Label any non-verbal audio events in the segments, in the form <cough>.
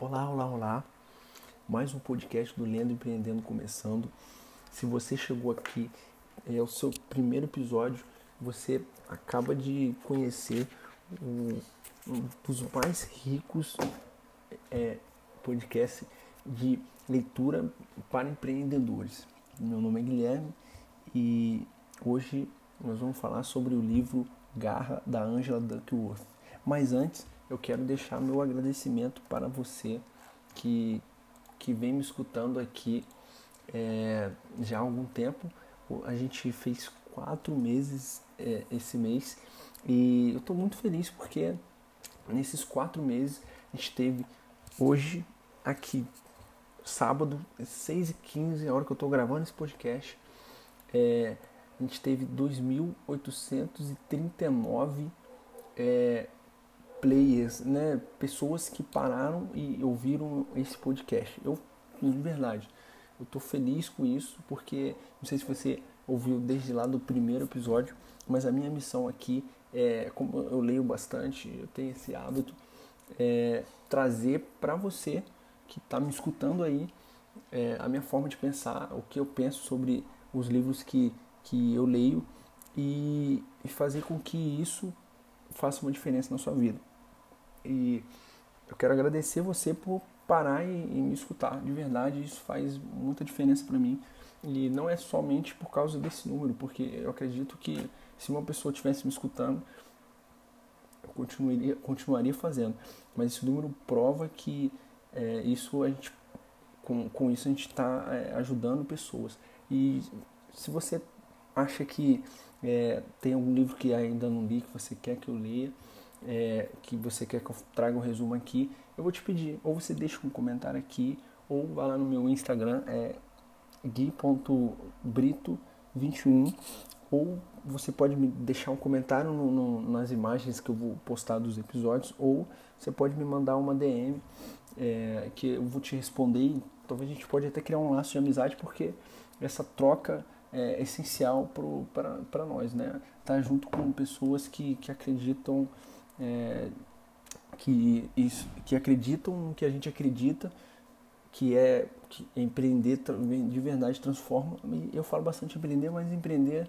Olá, olá, olá. Mais um podcast do Lendo Empreendendo começando. Se você chegou aqui, é o seu primeiro episódio, você acaba de conhecer um, um dos mais ricos é, podcasts de leitura para empreendedores. Meu nome é Guilherme e hoje nós vamos falar sobre o livro Garra da Angela Duckworth. Mas antes, eu quero deixar meu agradecimento para você que, que vem me escutando aqui é, já há algum tempo. A gente fez quatro meses é, esse mês e eu estou muito feliz porque nesses quatro meses a gente teve hoje aqui, sábado, 6h15, a hora que eu estou gravando esse podcast, é, a gente teve 2.839 é, players, né, pessoas que pararam e ouviram esse podcast. Eu, de verdade, eu tô feliz com isso porque não sei se você ouviu desde lá do primeiro episódio, mas a minha missão aqui é, como eu leio bastante, eu tenho esse hábito, é trazer para você que está me escutando aí é, a minha forma de pensar, o que eu penso sobre os livros que, que eu leio e, e fazer com que isso faça uma diferença na sua vida. E eu quero agradecer você por parar e, e me escutar. De verdade, isso faz muita diferença para mim. E não é somente por causa desse número, porque eu acredito que se uma pessoa estivesse me escutando, eu continuaria, continuaria fazendo. Mas esse número prova que é, isso a gente, com, com isso a gente está é, ajudando pessoas. E se você acha que é, tem algum livro que ainda não li, que você quer que eu leia, é, que você quer que eu traga um resumo aqui, eu vou te pedir, ou você deixa um comentário aqui, ou vá lá no meu Instagram, é gui.brito21, ou você pode me deixar um comentário no, no, nas imagens que eu vou postar dos episódios, ou você pode me mandar uma DM é, que eu vou te responder talvez a gente pode até criar um laço de amizade, porque essa troca é essencial para nós, né? Estar tá junto com pessoas que, que acreditam é, que, isso, que acreditam no que a gente acredita, que é que empreender de verdade transforma. Eu falo bastante empreender, mas empreender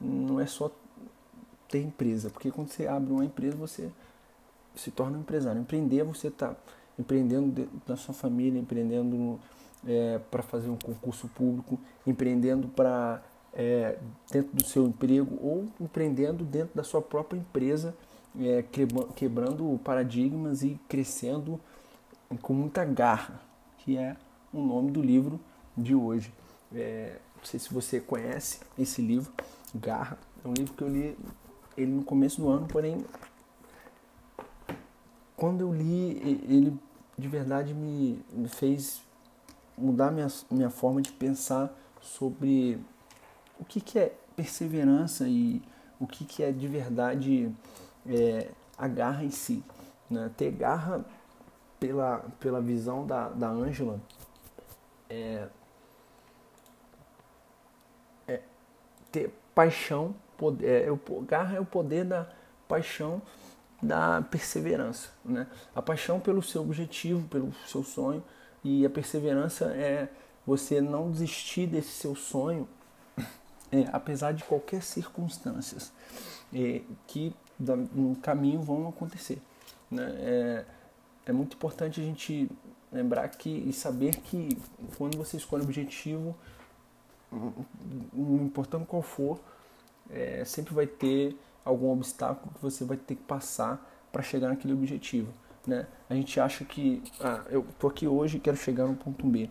não é só ter empresa, porque quando você abre uma empresa você se torna um empresário. Empreender você está empreendendo na sua família, empreendendo é, para fazer um concurso público, empreendendo para é, dentro do seu emprego ou empreendendo dentro da sua própria empresa é, quebrando paradigmas e crescendo com muita garra, que é o nome do livro de hoje. É, não sei se você conhece esse livro, Garra. É um livro que eu li ele no começo do ano, porém, quando eu li, ele de verdade me, fez mudar minha, minha forma de pensar sobre o que, que é perseverança e o que, que é de verdade é, a garra em si. Né? Ter garra pela, pela visão da, da Angela é, é ter paixão, poder, é, o, garra é o poder da paixão da perseverança, né? A paixão pelo seu objetivo, pelo seu sonho e a perseverança é você não desistir desse seu sonho, é, apesar de qualquer circunstâncias é, que no caminho vão acontecer. Né? É, é muito importante a gente lembrar que e saber que quando você escolhe o objetivo, não importando qual for, é, sempre vai ter algum obstáculo que você vai ter que passar para chegar naquele objetivo. Né? A gente acha que ah, eu tô aqui hoje e quero chegar no ponto B.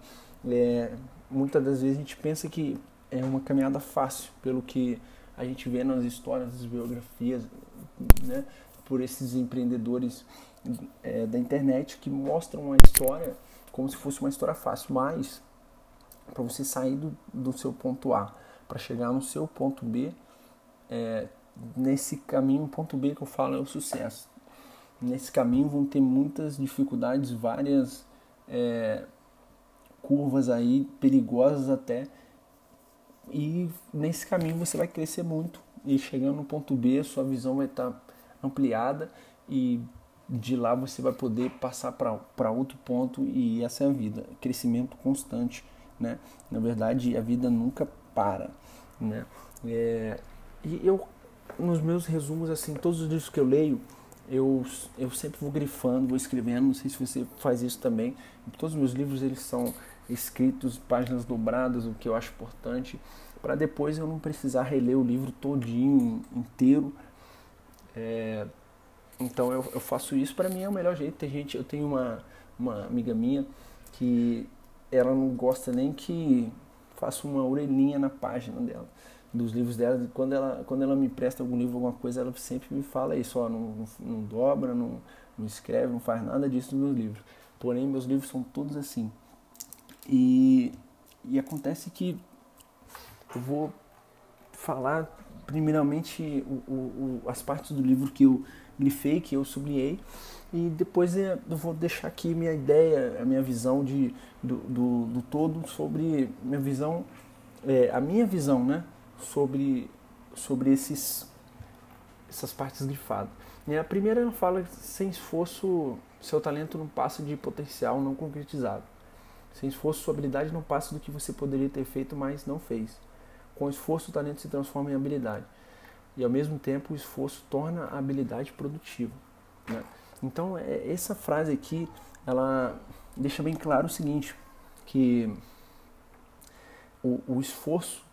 É, muitas das vezes a gente pensa que é uma caminhada fácil, pelo que a gente vê nas histórias, nas biografias, né, por esses empreendedores é, da internet que mostram a história como se fosse uma história fácil, mas para você sair do, do, seu ponto A para chegar no seu ponto B, é, nesse caminho, ponto B que eu falo é o sucesso. Nesse caminho vão ter muitas dificuldades, várias é, curvas aí perigosas até, e nesse caminho você vai crescer muito e chegando no ponto B, sua visão vai estar ampliada e de lá você vai poder passar para outro ponto e essa é a vida, crescimento constante, né? Na verdade, a vida nunca para, né? É, e eu, nos meus resumos, assim, todos os livros que eu leio, eu, eu sempre vou grifando, vou escrevendo, não sei se você faz isso também. Todos os meus livros, eles são escritos, páginas dobradas, o que eu acho importante, para depois eu não precisar reler o livro todinho, inteiro. É, então eu, eu faço isso, para mim é o melhor jeito. Tem gente, eu tenho uma, uma amiga minha que ela não gosta nem que faça uma orelhinha na página dela, dos livros dela. Quando ela, quando ela me presta algum livro, alguma coisa, ela sempre me fala isso, ó, não, não, dobra, não, não escreve, não faz nada disso nos meus livros. Porém, meus livros são todos assim. E, e acontece que eu vou falar primeiramente o, o, as partes do livro que eu grifei, que eu sublinhei, e depois eu vou deixar aqui minha ideia, a minha visão de, do, do, do todo sobre minha visão, é, a minha visão, né, sobre, sobre esses, essas partes grifadas. E a primeira fala sem esforço, seu talento não passa de potencial não concretizado. Sem esforço, sua habilidade não passa do que você poderia ter feito, mas não fez. Com esforço, o talento se transforma em habilidade e ao mesmo tempo o esforço torna a habilidade produtiva. Né? Então é, essa frase aqui ela deixa bem claro o seguinte, que o, o esforço,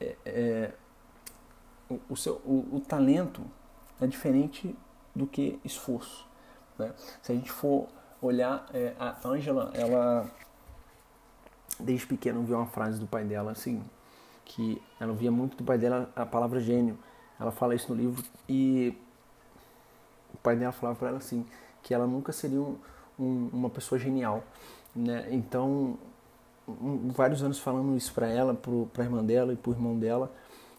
é, é, o, o, seu, o, o, talento é diferente do que esforço. Né? Se a gente for olhar, é, a Angela, ela desde pequena viu uma frase do pai dela assim, que ela via muito do pai dela a palavra gênio. Ela fala isso no livro e o pai dela falava para ela assim que ela nunca seria um, um, uma pessoa genial, né? Então um, vários anos falando isso para ela, para irmã dela e para irmão dela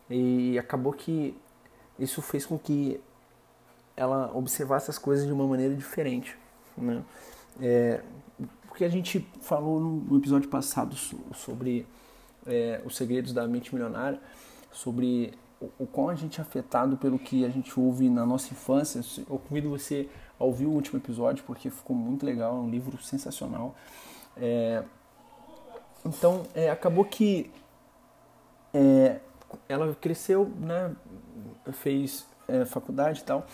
e acabou que isso fez com que ela observasse as coisas de uma maneira diferente, né? É, porque a gente falou no episódio passado sobre é, os segredos da mente milionária, sobre o, o a gente é afetado pelo que a gente ouve na nossa infância. Eu convido você a ouvir o último episódio porque ficou muito legal, é um livro sensacional. É, então, é, acabou que é, ela cresceu, né, fez é, faculdade e tal,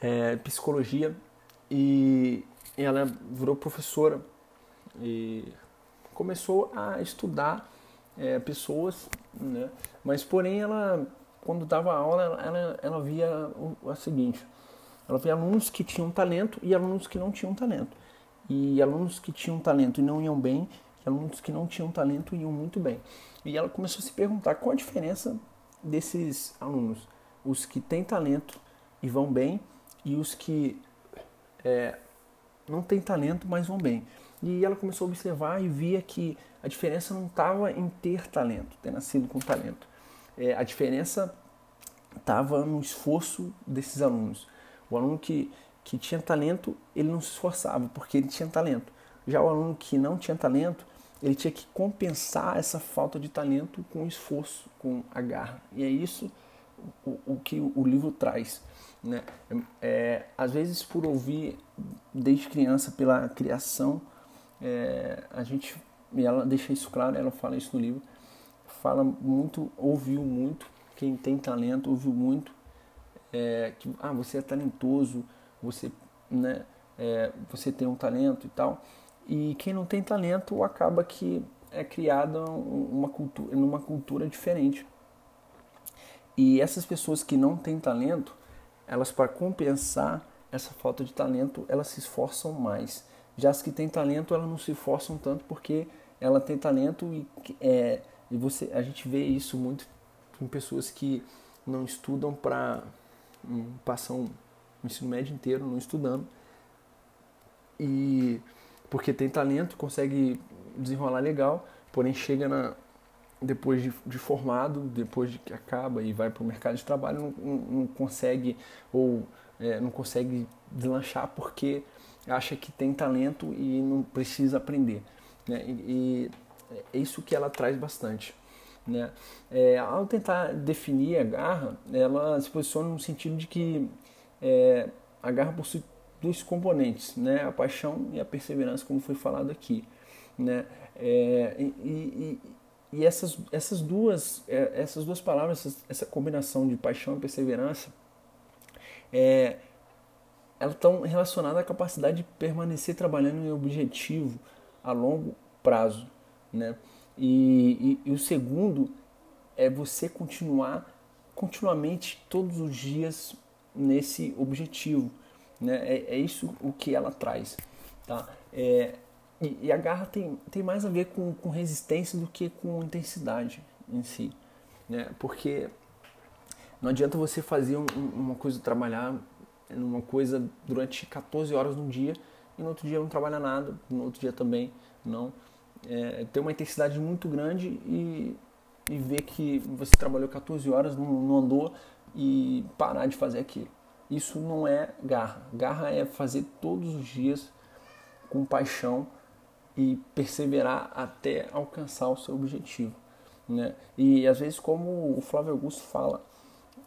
é, psicologia, e ela virou professora e começou a estudar é, pessoas, né? mas porém ela, quando dava aula, ela, ela, ela via o, o seguinte, ela via alunos que tinham talento e alunos que não tinham talento. E alunos que tinham talento e não iam bem, e alunos que não tinham talento iam muito bem. E ela começou a se perguntar qual a diferença desses alunos, os que têm talento e vão bem, e os que é, não têm talento, mas vão bem. E ela começou a observar e via que a diferença não estava em ter talento, ter nascido com talento. É, a diferença estava no esforço desses alunos. O aluno que, que tinha talento, ele não se esforçava, porque ele tinha talento. Já o aluno que não tinha talento, ele tinha que compensar essa falta de talento com esforço, com a garra. E é isso o, o que o livro traz. Né? É, às vezes, por ouvir desde criança pela criação, é, a gente, e ela deixa isso claro, ela fala isso no livro, fala muito, ouviu muito, quem tem talento ouviu muito, é, que ah, você é talentoso, você, né, é, você tem um talento e tal. E quem não tem talento acaba que é criada uma cultura, numa cultura diferente. E essas pessoas que não têm talento, elas para compensar essa falta de talento, elas se esforçam mais. Já as que têm talento, elas não se esforçam tanto porque ela tem talento e, é, e você, a gente vê isso muito em pessoas que não estudam para um, passam o ensino médio inteiro não estudando e porque tem talento consegue desenrolar legal porém chega na depois de, de formado depois de que acaba e vai para o mercado de trabalho não, não, consegue ou é, não consegue deslanchar porque acha que tem talento e não precisa aprender. Né? E, e é isso que ela traz bastante. Né? É, ao tentar definir a garra, ela se posiciona no sentido de que é, a garra possui dois componentes, né? A paixão e a perseverança, como foi falado aqui, né? É, e, e, e, essas, essas duas é, essas duas palavras, essa, essa, combinação de paixão e perseverança, é, elas estão relacionadas à capacidade de permanecer trabalhando em objetivo a longo prazo, né? E, e, e o segundo é você continuar continuamente todos os dias nesse objetivo, né? É, é isso o que ela traz, tá? É, e, e, a garra tem, tem mais a ver com, com resistência do que com intensidade em si, né? Porque não adianta você fazer um, uma coisa, trabalhar numa coisa durante 14 horas no dia e no outro dia não trabalha nada, no outro dia também não. É, ter uma intensidade muito grande e, e ver que você trabalhou 14 horas, não, não andou e parar de fazer aquilo. Isso não é garra. Garra é fazer todos os dias com paixão e perseverar até alcançar o seu objetivo. Né? E às vezes, como o Flávio Augusto fala,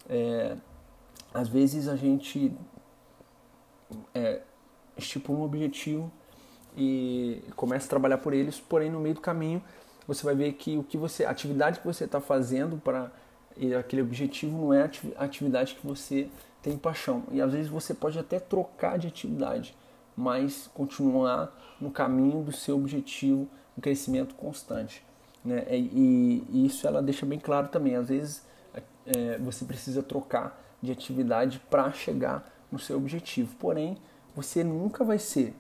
é, às vezes a gente é, estipula um objetivo e começa a trabalhar por eles, porém no meio do caminho você vai ver que o que você, a atividade que você está fazendo para aquele objetivo não é a atividade que você tem paixão. E às vezes você pode até trocar de atividade, mas continuar no caminho do seu objetivo, um crescimento constante. Né? E, e, isso ela deixa bem claro também. Às vezes é, você precisa trocar de atividade para chegar no seu objetivo. Porém, você nunca vai ser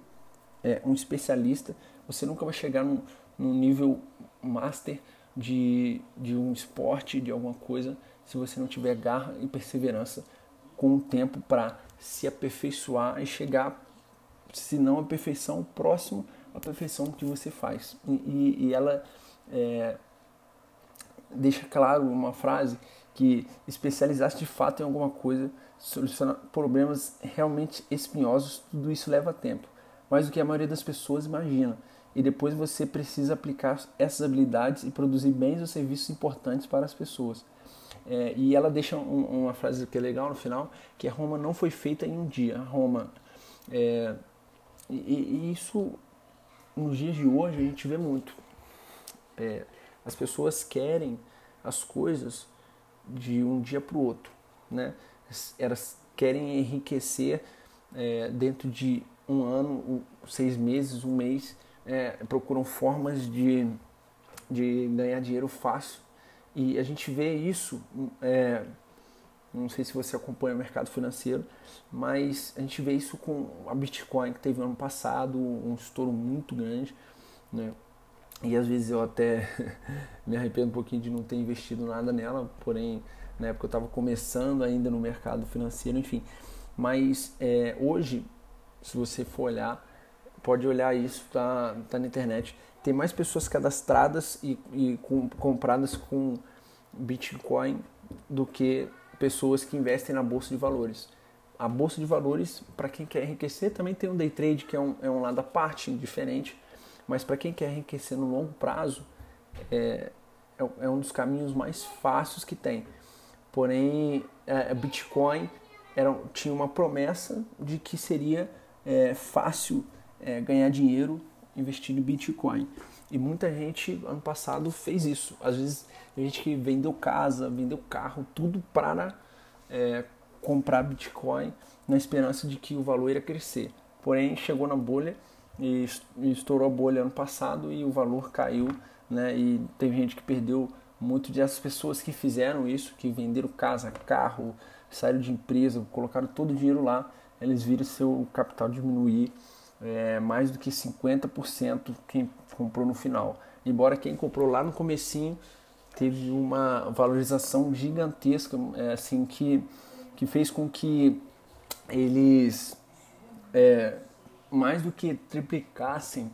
é, um especialista, você nunca vai chegar num, num nível master de, de um esporte, de alguma coisa, se você não tiver garra e perseverança com o tempo para se aperfeiçoar e chegar, se não a perfeição, próximo à perfeição que você faz. E, e, e ela é, deixa claro uma frase que especializar-se de fato em alguma coisa, solucionar problemas realmente espinhosos, tudo isso leva tempo, mais do que a maioria das pessoas imagina. E depois você precisa aplicar essas habilidades e produzir bens ou serviços importantes para as pessoas. É, e ela deixa um, uma frase que é legal no final, que é Roma não foi feita em um dia. Roma. É, e, e, isso, nos dias de hoje, a gente vê muito. É, as pessoas querem as coisas de um dia para o outro. Né? Elas querem enriquecer é, dentro de um ano, seis meses, um mês. É, procuram formas de, de ganhar dinheiro fácil e a gente vê isso, é, não sei se você acompanha o mercado financeiro, mas a gente vê isso com a Bitcoin que teve no ano passado, um estouro muito grande, né? E às vezes eu até <laughs> me arrependo um pouquinho de não ter investido nada nela, porém na época eu estava começando ainda no mercado financeiro, enfim. Mas é, hoje, se você for olhar, pode olhar isso, tá, tá na internet tem mais pessoas cadastradas e, e com, compradas com Bitcoin do que pessoas que investem na bolsa de valores. A bolsa de valores, para quem quer enriquecer, também tem um day trade que é um, é um lado à parte, diferente, mas para quem quer enriquecer no longo prazo, é, é, é, um dos caminhos mais fáceis que tem. Porém, é, Bitcoin era, tinha uma promessa de que seria é, fácil é, ganhar dinheiro investir em Bitcoin. E muita gente ano passado fez isso. Às vezes, gente que vendeu casa, vendeu carro, tudo para é, comprar Bitcoin na esperança de que o valor ia crescer. Porém, chegou na bolha e estourou a bolha ano passado e o valor caiu, né? E teve gente que perdeu muito dessas pessoas que fizeram isso, que venderam casa, carro, saíram de empresa, colocaram todo o dinheiro lá, eles viram seu capital diminuir é, mais do que 50% quem comprou no final. Embora quem comprou lá no comecinho teve uma valorização gigantesca, é, assim que, que fez com que eles é, mais do que triplicassem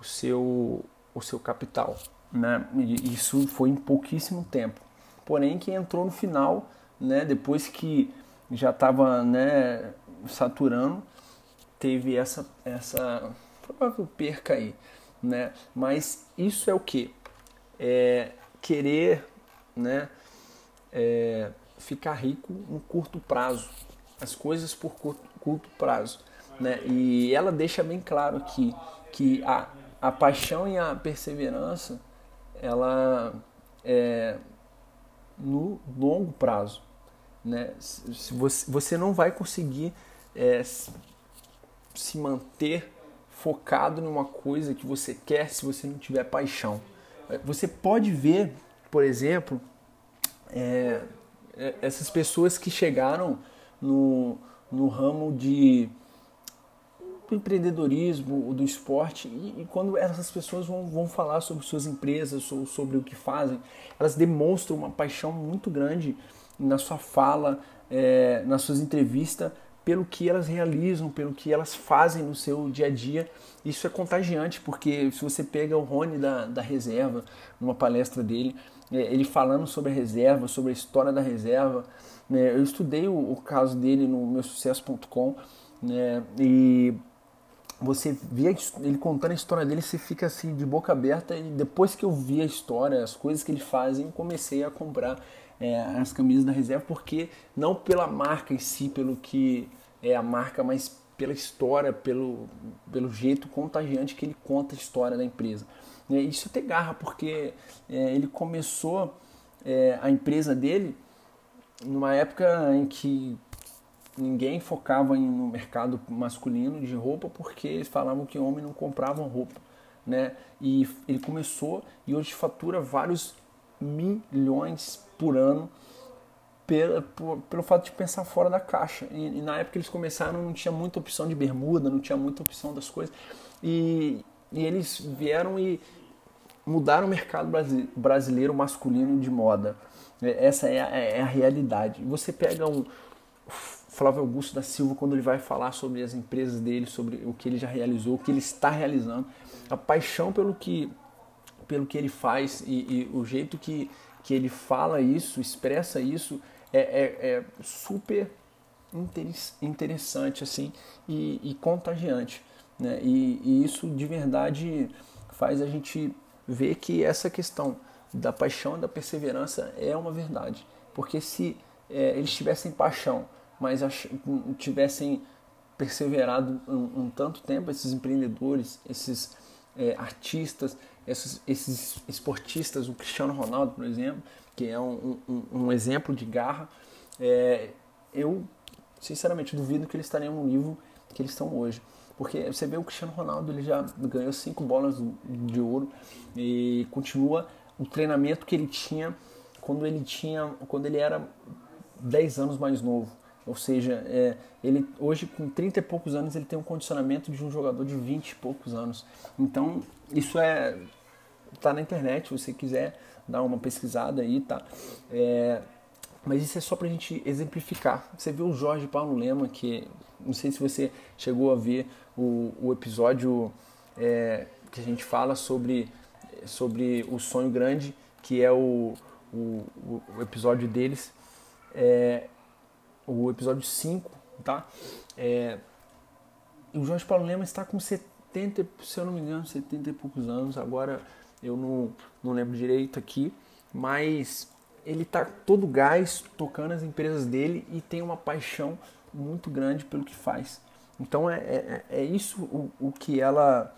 o seu, o seu capital. Né? E isso foi em pouquíssimo tempo. Porém, quem entrou no final, né, depois que já estava né, saturando, teve essa, essa provável perca aí, né? Mas isso é o que? É querer, né? É, ficar rico no curto prazo, as coisas por curto prazo. Né? E ela deixa bem claro aqui que a, a paixão e a perseverança, ela é no longo prazo. Né? Se você, você não vai conseguir é, se manter focado numa coisa que você quer se você não tiver paixão. Você pode ver, por exemplo, é, é essas pessoas que chegaram no, no ramo de do empreendedorismo, do esporte, e, e, quando essas pessoas vão, vão falar sobre suas empresas ou sobre o que fazem, elas demonstram uma paixão muito grande na sua fala, é, nas suas entrevistas, pelo que elas realizam, pelo que elas fazem no seu dia a dia. Isso é contagiante, porque se você pega o Rony da, da reserva, numa palestra dele, é, ele falando sobre a reserva, sobre a história da reserva, né, eu estudei o, o caso dele no meu sucesso.com né, e você via ele contando a história dele, você fica assim de boca aberta. E depois que eu vi a história, as coisas que ele faz, eu comecei a comprar é, as camisas da reserva, porque não pela marca em si, pelo que é a marca, mas pela história, pelo, pelo jeito contagiante que ele conta a história da empresa. É, isso tem garra, porque é, ele começou é, a empresa dele numa época em que ninguém focava no mercado masculino de roupa porque eles falavam que homem não compravam roupa, né? E ele começou e hoje fatura vários milhões por ano pelo, por, pelo fato de pensar fora da caixa. E, e, na época eles começaram não tinha muita opção de bermuda, não tinha muita opção das coisas e, e eles vieram e mudaram o mercado brasileiro masculino de moda. Essa é a, é a realidade. Você pega um Flávio Augusto da Silva quando ele vai falar sobre as empresas dele, sobre o que ele já realizou, o que ele está realizando, a paixão pelo que, pelo que ele faz e, e o jeito que, que ele fala isso, expressa isso, é, é, é super interessante assim e, e contagiante. Né? E, e, isso de verdade faz a gente ver que essa questão da paixão e da perseverança é uma verdade. Porque se é, eles tivessem paixão mas tivessem perseverado um, um, tanto tempo, esses empreendedores, esses é, artistas, esses, esses, esportistas, o Cristiano Ronaldo, por exemplo, que é um, um, um exemplo de garra, é, eu sinceramente duvido que eles estariam no nível que eles estão hoje. Porque você vê o Cristiano Ronaldo, ele já ganhou cinco bolas de ouro e continua o treinamento que ele tinha quando ele tinha, quando ele era 10 anos mais novo. Ou seja, é, ele hoje com 30 e poucos anos ele tem um condicionamento de um jogador de 20 e poucos anos. Então, isso é tá na internet, se você quiser dar uma pesquisada aí, tá? É, mas isso é só pra gente exemplificar. Você viu o Jorge Paulo Lema, que não sei se você chegou a ver o, o episódio é, que a gente fala sobre, sobre o sonho grande, que é o, o, o episódio deles. É, o episódio 5, tá? É, o Jorge Paulo Lema está com 70, se eu não me engano, 70 e poucos anos, agora eu não, não lembro direito aqui, mas ele está todo gás tocando as empresas dele e tem uma paixão muito grande pelo que faz. Então é, é, é isso o, o que ela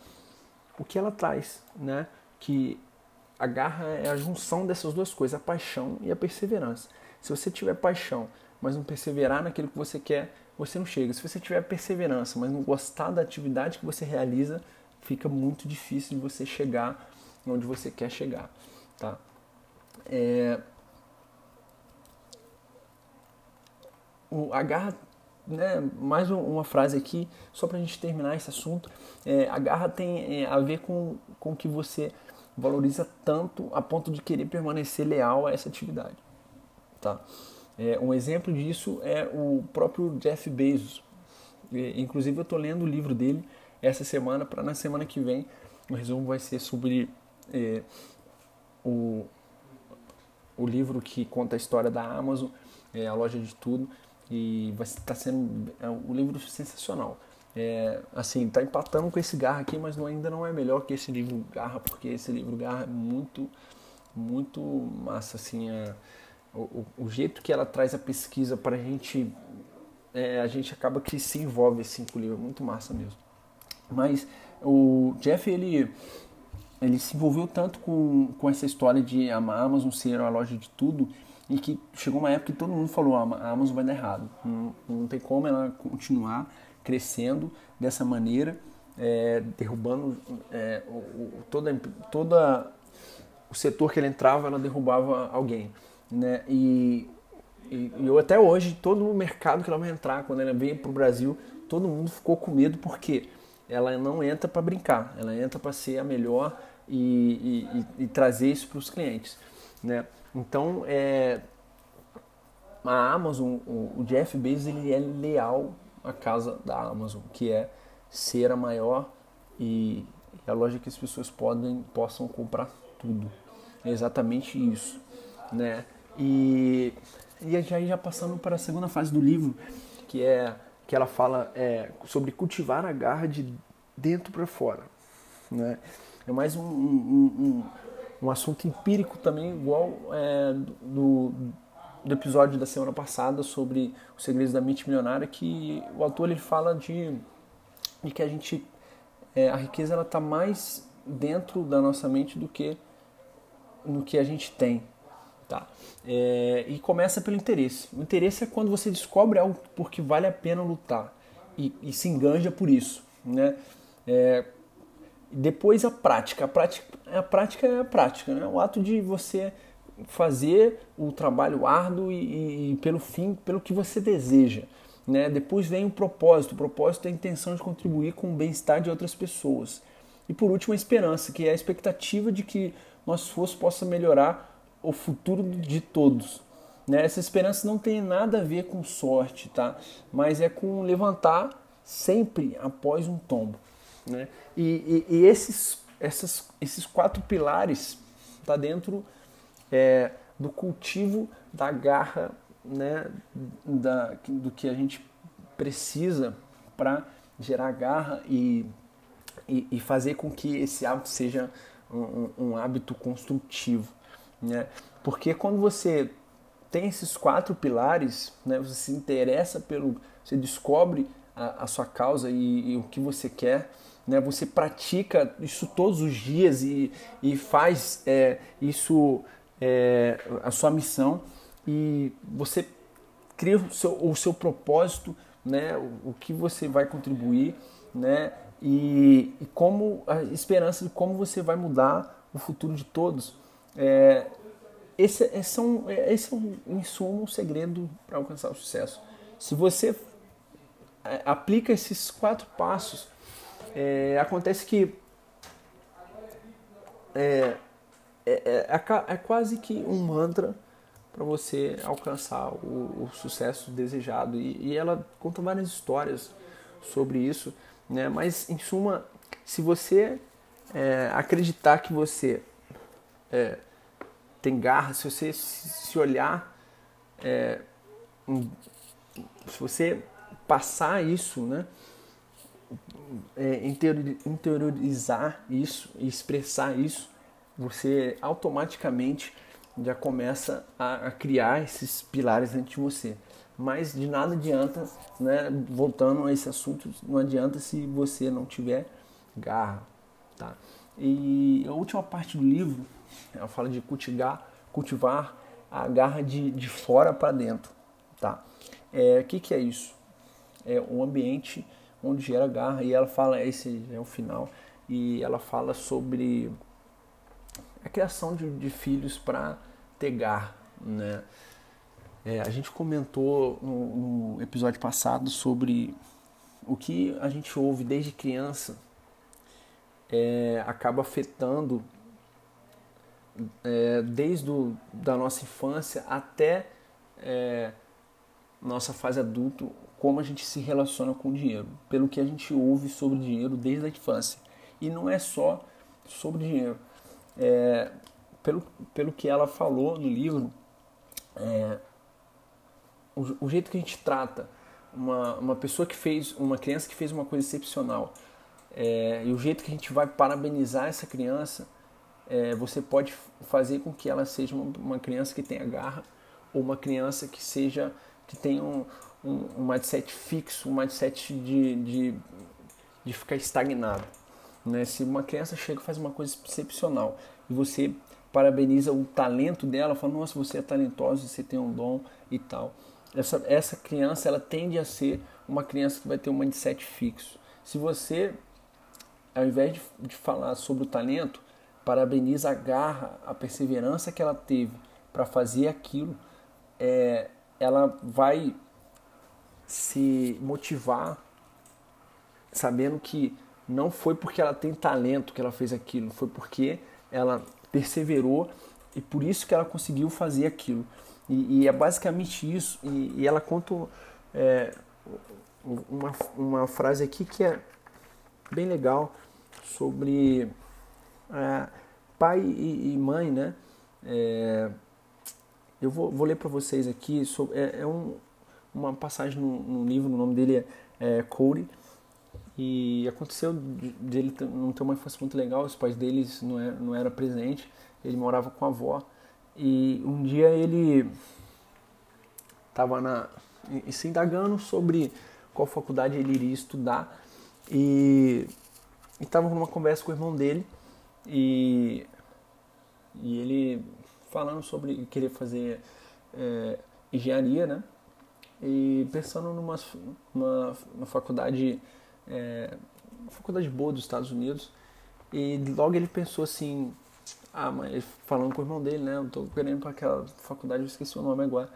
o que ela traz, né? Que a garra é a junção dessas duas coisas, a paixão e a perseverança. Se você tiver paixão mas não perseverar naquilo que você quer, você não chega. Se você tiver perseverança, mas não gostar da atividade que você realiza, fica muito difícil de você chegar onde você quer chegar, tá? É... O, a garra, né, mais uma frase aqui, só para a gente terminar esse assunto. É, a garra tem é, a ver com, com que você valoriza tanto a ponto de querer permanecer leal a essa atividade, tá? É, um exemplo disso é o próprio Jeff Bezos. inclusive eu estou lendo o livro dele essa semana para na semana que vem o resumo vai ser sobre é, o, o livro que conta a história da Amazon, é, a loja de tudo e vai estar tá sendo é, um livro sensacional. É, assim, tá empatando com esse Garra aqui, mas não, ainda não é melhor que esse livro Garra, porque esse livro Garra é muito, muito massa, assim, é, o, o, jeito que ela traz a pesquisa para a gente é, a gente acaba que se envolve assim com o livro, é muito massa mesmo. Mas o Jeff, ele, ele se envolveu tanto com, com essa história de a Amazon ser a loja de tudo, e que chegou uma época que todo mundo falou, ah, a Amazon vai dar errado, não, não tem como ela continuar crescendo dessa maneira, é, derrubando é, o, o, toda, toda o setor que ela entrava, ela derrubava alguém. Né? E, e, e eu até hoje, todo o mercado que ela vai entrar, quando ela veio para o Brasil, todo mundo ficou com medo porque ela não entra para brincar, ela entra para ser a melhor e, e, e trazer isso para os clientes. Né? Então, é, a Amazon, o, o Jeff Bezos, ele é leal à casa da Amazon, que é ser a maior e a loja que as pessoas podem, possam comprar tudo. É exatamente isso, né? E, e já, já passando para a segunda fase do livro, que é que ela fala é, sobre cultivar a garra de dentro para fora, né? É mais um, um, um, um assunto empírico também, igual é, do, do episódio da semana passada sobre os segredos da mente milionária, que o autor ele fala de, de que a gente é, a riqueza ela está mais dentro da nossa mente do que no que a gente tem. Tá? É, e começa pelo interesse. O interesse é quando você descobre algo porque vale a pena lutar e, e se enganja por isso. Né? É, depois a prática. A prática, a prática é a prática, né? o ato de você fazer o trabalho árduo e, e, pelo fim, pelo que você deseja. Né? Depois vem o propósito. O propósito é a intenção de contribuir com o bem-estar de outras pessoas. E por último, a esperança, que é a expectativa de que nosso esforço possa melhorar o futuro de todos. Né? Essa esperança não tem nada a ver com sorte, tá? mas é com levantar sempre após um tombo. Né? E, e, e esses, essas, esses quatro pilares tá dentro é, do cultivo da garra né, da, do que a gente precisa para gerar garra e, e, e, fazer com que esse hábito seja um, um hábito construtivo. Né? Porque quando você tem esses quatro pilares, né, você se interessa pelo. Você descobre a, a sua causa e, e, o que você quer, né, você pratica isso todos os dias e, e faz é, isso é, a sua missão e você cria o seu, o seu propósito, né, o, o que você vai contribuir, né, e, e, como a esperança de como você vai mudar o futuro de todos. É, esse, é um, esse é um, em suma, um segredo para alcançar o sucesso. Se você é, aplica esses quatro passos, é, acontece que é, é, é, é, é quase que um mantra para você alcançar o, o sucesso desejado. E, e, ela conta várias histórias sobre isso, né? mas em suma, se você é, acreditar que você é, tem garra, se você se olhar, é, se você passar isso, né? É, interiorizar isso e expressar isso, você automaticamente já começa a, a criar esses pilares dentro de você. Mas de nada adianta, né, voltando a esse assunto, não adianta se você não tiver garra. Tá? E a última parte do livro, ela fala de cultivar, cultivar a garra de, de fora para dentro. Tá? É, o que, que é isso? É um ambiente onde gera garra e ela fala, esse é o final, e ela fala sobre a criação de, de filhos para ter garra, né? É, a gente comentou no, no, episódio passado sobre o que a gente ouve desde criança é, acaba afetando é, desde o, da nossa infância até é, nossa fase adulto como a gente se relaciona com o dinheiro, pelo que a gente ouve sobre dinheiro desde a infância. E não é só sobre dinheiro é, pelo, pelo que ela falou no livro, é, o, o, jeito que a gente trata uma, uma pessoa que fez, uma criança que fez uma coisa excepcional, é, e o jeito que a gente vai parabenizar essa criança, é, você pode fazer com que ela seja uma, uma, criança que tenha garra ou uma criança que seja que tenha um, um, um mindset fixo, um mindset de, de, de ficar estagnado. Né? Se uma criança chega e faz uma coisa excepcional e você parabeniza o talento dela, fala, nossa, você é talentosa, você tem um dom e tal. Essa, essa criança ela tende a ser uma criança que vai ter um mindset fixo. Se você, ao invés de, de falar sobre o talento, parabeniza a garra, a perseverança que ela teve para fazer aquilo, é, ela vai se motivar sabendo que não foi porque ela tem talento que ela fez aquilo, foi porque ela perseverou e por isso que ela conseguiu fazer aquilo. E, e é basicamente isso. E, e ela conta é, uma, uma frase aqui que é bem legal sobre é, pai e, e, mãe, né? É, eu vou, vou ler para vocês aqui. Sobre, é, é um, uma passagem no, no, livro, o nome dele é, é Corey. E aconteceu dele não ter uma infância muito legal, os pais deles não, é, não eram presentes, ele morava com a avó. E um dia ele estava se indagando sobre qual faculdade ele iria estudar e estava numa conversa com o irmão dele e, e ele falando sobre querer fazer é, engenharia, né? E pensando numa, numa, numa faculdade é, uma faculdade boa dos Estados Unidos. E logo ele pensou assim, ah, mas falando com o irmão dele, né? Eu tô querendo para aquela faculdade, eu esqueci o nome agora.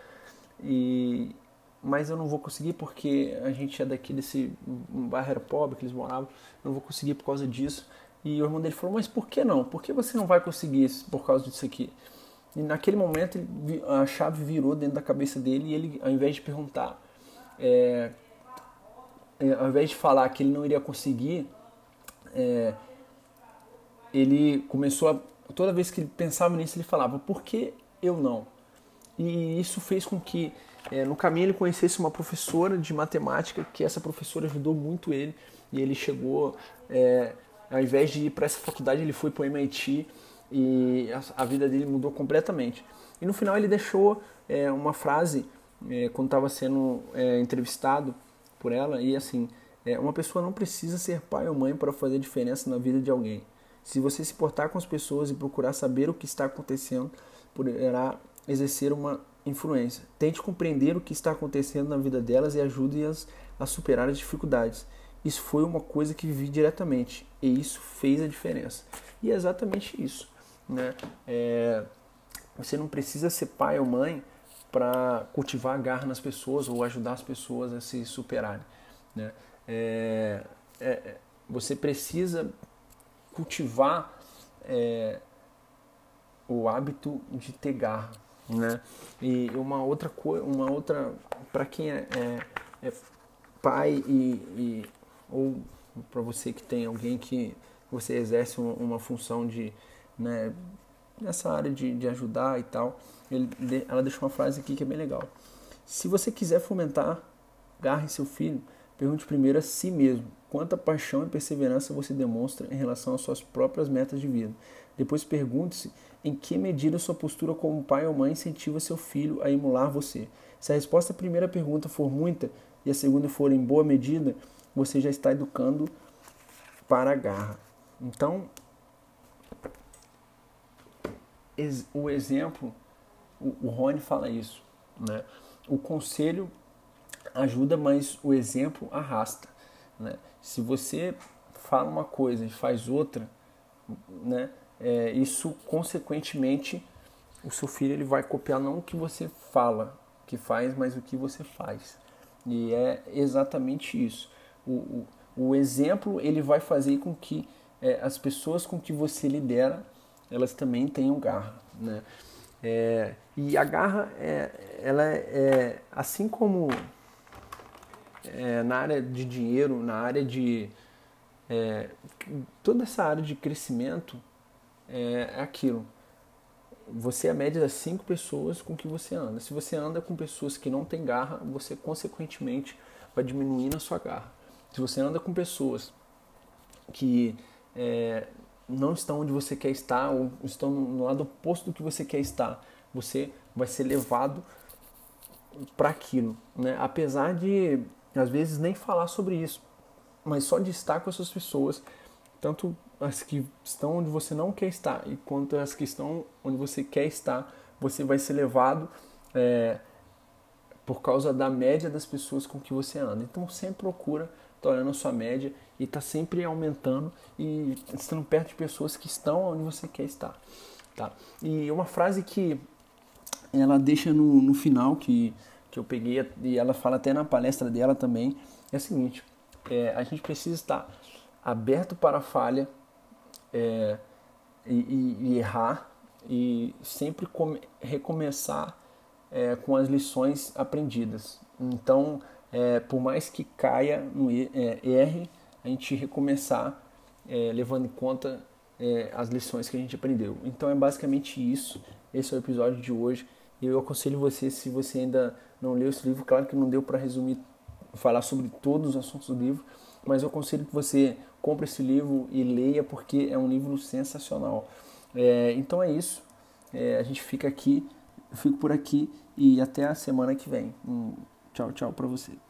E mas eu não vou conseguir porque a gente é daqui desse bairro era pobre que eles moravam, eu não vou conseguir por causa disso. E o irmão dele falou: "Mas por que não? Por que você não vai conseguir por causa disso aqui?" E naquele momento a chave virou dentro da cabeça dele e ele, ao invés de perguntar é, é, ao invés de falar que ele não iria conseguir, é, ele começou a. Toda vez que ele pensava nisso, ele falava: por que eu não? E isso fez com que é, no caminho ele conhecesse uma professora de matemática, que essa professora ajudou muito ele. E ele chegou, é, ao invés de ir para essa faculdade, ele foi para o MIT e a, a, vida dele mudou completamente. E no final ele deixou é, uma frase, é, quando estava sendo é, entrevistado, por ela e assim, é, uma pessoa não precisa ser pai ou mãe para fazer diferença na vida de alguém. Se você se portar com as pessoas e procurar saber o que está acontecendo, poderá exercer uma influência. Tente compreender o que está acontecendo na vida delas e ajude-as a superar as dificuldades. Isso foi uma coisa que vivi diretamente e isso fez a diferença. E é exatamente isso. Né? É, você não precisa ser pai ou mãe para cultivar garra nas pessoas ou ajudar as pessoas a se superarem. Né? É, é, é, você precisa cultivar é, o hábito de ter garra. Né? E uma outra coisa, uma outra, para quem é, é, é, pai e, e ou para você que tem alguém que você exerce uma, função de né, nessa área de, de ajudar e tal, ele, ela deixou uma frase aqui que é bem legal. Se você quiser fomentar garra em seu filho, pergunte primeiro a si mesmo quanta paixão e perseverança você demonstra em relação às suas próprias metas de vida. Depois pergunte-se em que medida sua postura como pai ou mãe incentiva seu filho a emular você. Se a resposta à primeira pergunta for muita e a segunda for em boa medida, você já está educando para a garra. Então, o exemplo o, Rony fala isso. Né? O conselho ajuda, mas o exemplo arrasta. Né? Se você fala uma coisa e faz outra, né? É, isso consequentemente o seu filho ele vai copiar não o que você fala que faz, mas o que você faz. E é exatamente isso. O, o, exemplo ele vai fazer com que é, as pessoas com que você lidera elas também tenham garra. Né? É, e a garra, é, ela é, é assim como é, na área de dinheiro, na área de é, toda essa área de crescimento é, é, aquilo. Você é a média das cinco pessoas com que você anda. Se você anda com pessoas que não têm garra, você consequentemente vai diminuir a sua garra. Se você anda com pessoas que é, não estão onde você quer estar ou estão no lado oposto do que você quer estar, você vai ser levado para aquilo, né? Apesar de às vezes nem falar sobre isso, mas só de estar com essas pessoas, tanto as que estão onde você não quer estar e quanto as que estão onde você quer estar, você vai ser levado é, por causa da média das pessoas com que você anda. Então sempre procura estar olhando a sua média e está sempre aumentando e estando perto de pessoas que estão onde você quer estar. Tá? E uma frase que ela deixa no, no final, que, que eu peguei, e ela fala até na palestra dela também, é a seguinte, é, a gente precisa estar aberto para a falha é, e, e, e, errar e sempre come, recomeçar é, com as lições aprendidas. Então, é, por mais que caia no é, erre, a gente recomeçar é, levando em conta é, as lições que a gente aprendeu. Então é basicamente isso. Esse é o episódio de hoje. Eu aconselho você, se você ainda não leu esse livro, claro que não deu para resumir, falar sobre todos os assuntos do livro, mas eu aconselho que você compre esse livro e leia, porque é um livro sensacional. É, então é isso. É, a gente fica aqui, eu fico por aqui e até a semana que vem. Um tchau, tchau para você.